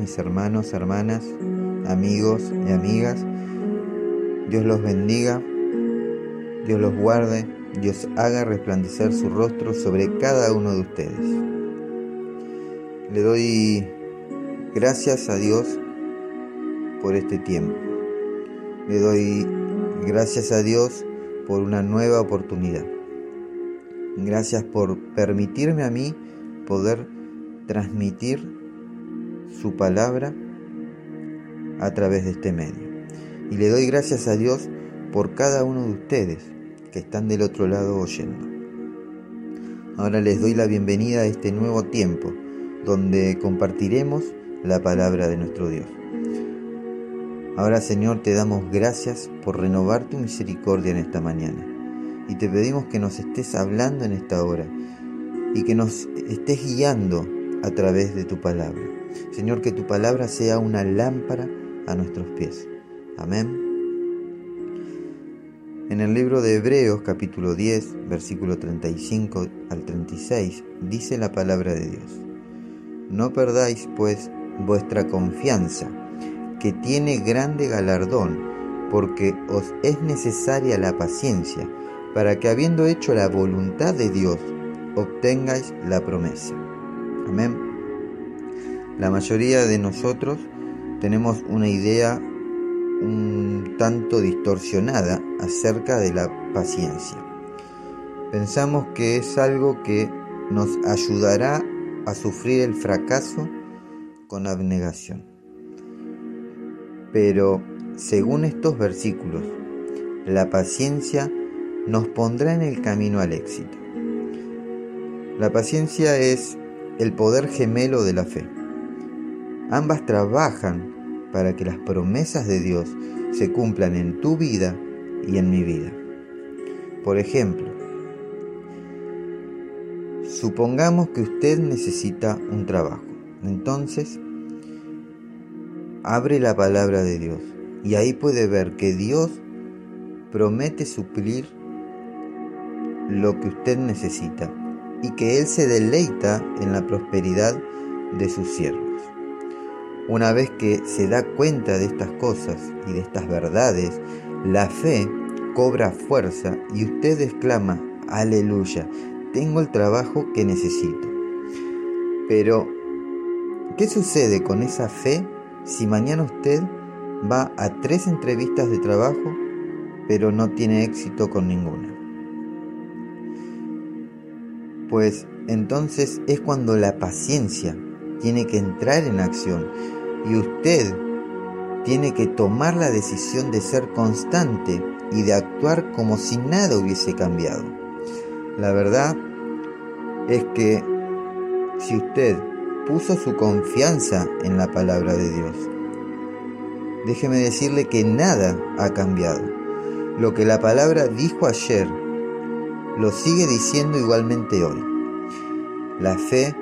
Mis hermanos, hermanas, amigos y amigas. Dios los bendiga, Dios los guarde, Dios haga resplandecer su rostro sobre cada uno de ustedes. Le doy gracias a Dios por este tiempo. Le doy gracias a Dios por una nueva oportunidad. Gracias por permitirme a mí poder transmitir su palabra a través de este medio. Y le doy gracias a Dios por cada uno de ustedes que están del otro lado oyendo. Ahora les doy la bienvenida a este nuevo tiempo donde compartiremos la palabra de nuestro Dios. Ahora Señor te damos gracias por renovar tu misericordia en esta mañana y te pedimos que nos estés hablando en esta hora y que nos estés guiando a través de tu palabra. Señor, que tu palabra sea una lámpara a nuestros pies. Amén. En el libro de Hebreos capítulo 10, versículo 35 al 36, dice la palabra de Dios. No perdáis pues vuestra confianza, que tiene grande galardón, porque os es necesaria la paciencia, para que habiendo hecho la voluntad de Dios, obtengáis la promesa. Amén. La mayoría de nosotros tenemos una idea un tanto distorsionada acerca de la paciencia. Pensamos que es algo que nos ayudará a sufrir el fracaso con abnegación. Pero, según estos versículos, la paciencia nos pondrá en el camino al éxito. La paciencia es el poder gemelo de la fe. Ambas trabajan para que las promesas de Dios se cumplan en tu vida y en mi vida. Por ejemplo, supongamos que usted necesita un trabajo. Entonces, abre la palabra de Dios y ahí puede ver que Dios promete suplir lo que usted necesita y que Él se deleita en la prosperidad de sus siervos. Una vez que se da cuenta de estas cosas y de estas verdades, la fe cobra fuerza y usted exclama, aleluya, tengo el trabajo que necesito. Pero, ¿qué sucede con esa fe si mañana usted va a tres entrevistas de trabajo pero no tiene éxito con ninguna? pues entonces es cuando la paciencia tiene que entrar en acción y usted tiene que tomar la decisión de ser constante y de actuar como si nada hubiese cambiado. La verdad es que si usted puso su confianza en la palabra de Dios, déjeme decirle que nada ha cambiado. Lo que la palabra dijo ayer lo sigue diciendo igualmente hoy. La fe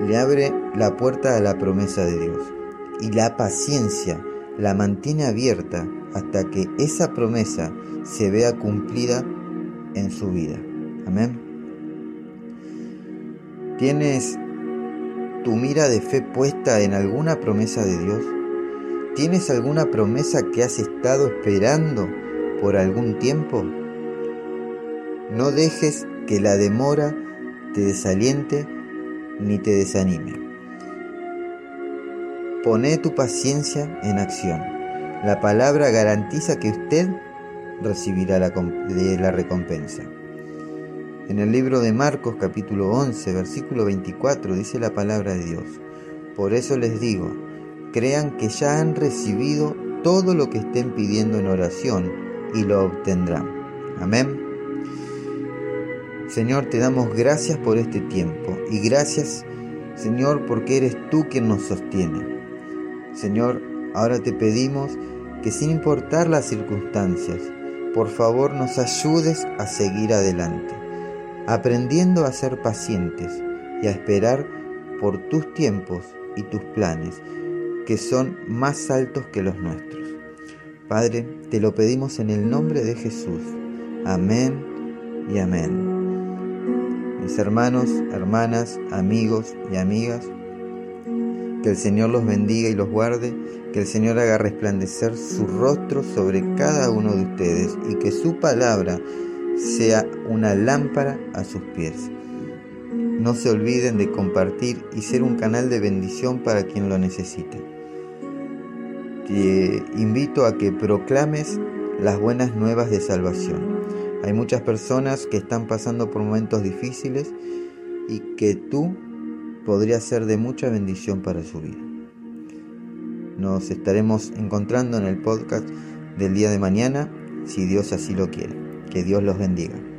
le abre la puerta a la promesa de Dios y la paciencia la mantiene abierta hasta que esa promesa se vea cumplida en su vida. Amén. ¿Tienes tu mira de fe puesta en alguna promesa de Dios? ¿Tienes alguna promesa que has estado esperando por algún tiempo? No dejes que la demora te desaliente ni te desanime. Pone tu paciencia en acción. La palabra garantiza que usted recibirá la, recompensa. En el libro de Marcos capítulo 11 versículo 24 dice la palabra de Dios. Por eso les digo, crean que ya han recibido todo lo que estén pidiendo en oración y lo obtendrán. Amén. Señor, te damos gracias por este tiempo y gracias, Señor, porque eres tú quien nos sostiene. Señor, ahora te pedimos que sin importar las circunstancias, por favor nos ayudes a seguir adelante, aprendiendo a ser pacientes y a esperar por tus tiempos y tus planes, que son más altos que los nuestros. Padre, te lo pedimos en el nombre de Jesús. Amén y amén. Mis hermanos, hermanas, amigos y amigas, Que el Señor los bendiga y los guarde, que el Señor haga resplandecer su rostro sobre cada uno de ustedes y que su palabra sea una lámpara a sus pies. No se olviden de compartir y ser un canal de bendición para quien lo necesite. Te invito a que proclames las buenas nuevas de salvación. Hay muchas personas que están pasando por momentos difíciles y que tú podrías ser de mucha bendición para su vida. Nos estaremos encontrando en el podcast del día de mañana, si Dios así lo quiere. Que Dios los bendiga.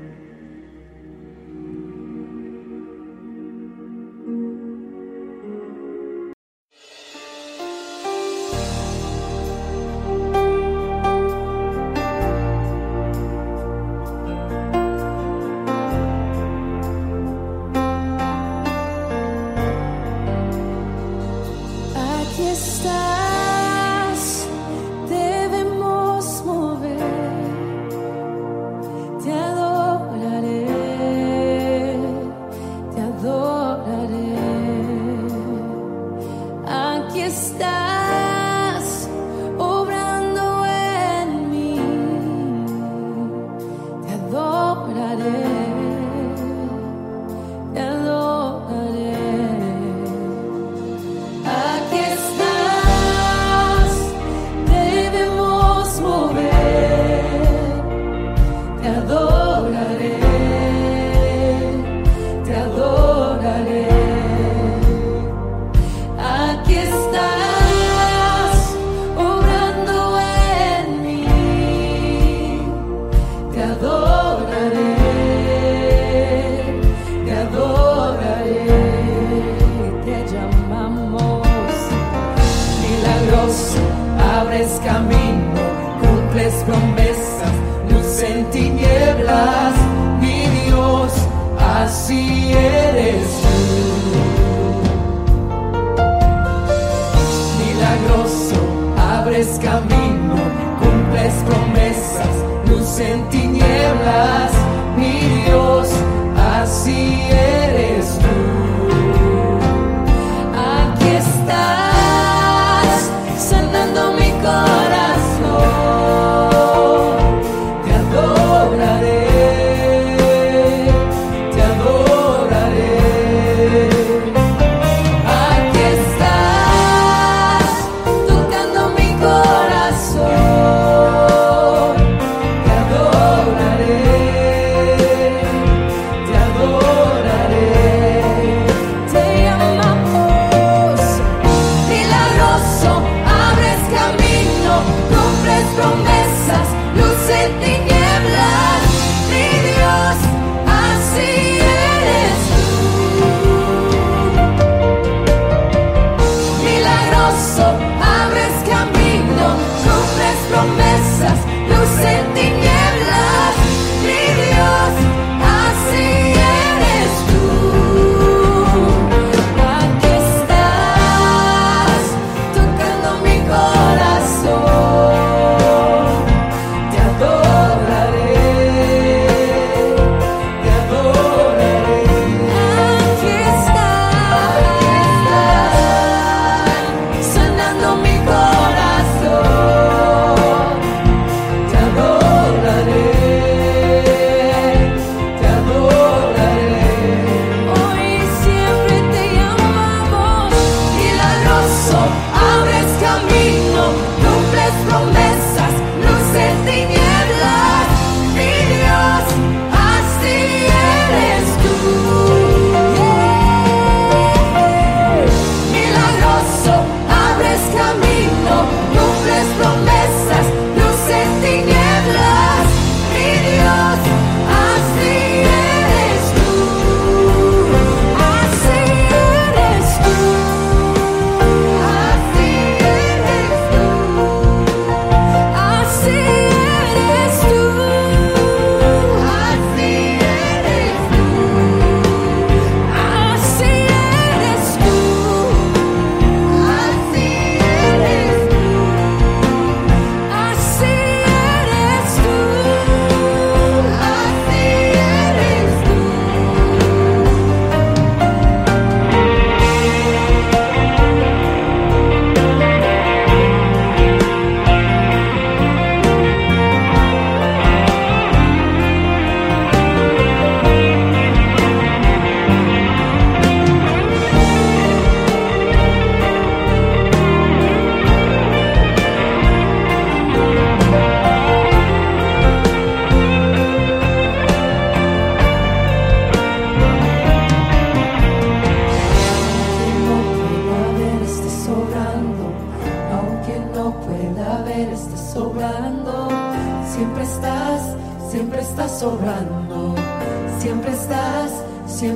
En tinieblas, mi Dios, así eres